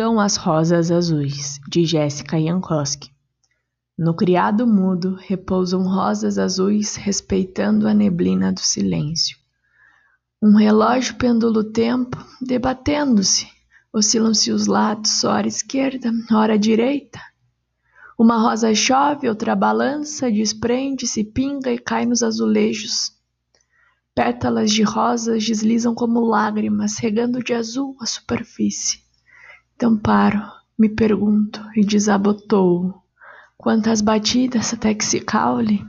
Fungam as rosas azuis, de Jéssica Jankowski. No criado mudo repousam rosas azuis, respeitando a neblina do silêncio. Um relógio pendula o tempo, debatendo-se. Oscilam-se os lados, ora esquerda, ora direita. Uma rosa chove, outra balança, desprende-se, pinga e cai nos azulejos. Pétalas de rosas deslizam como lágrimas, regando de azul a superfície. Então paro, me pergunto e desabotou. Quantas batidas até que se caule?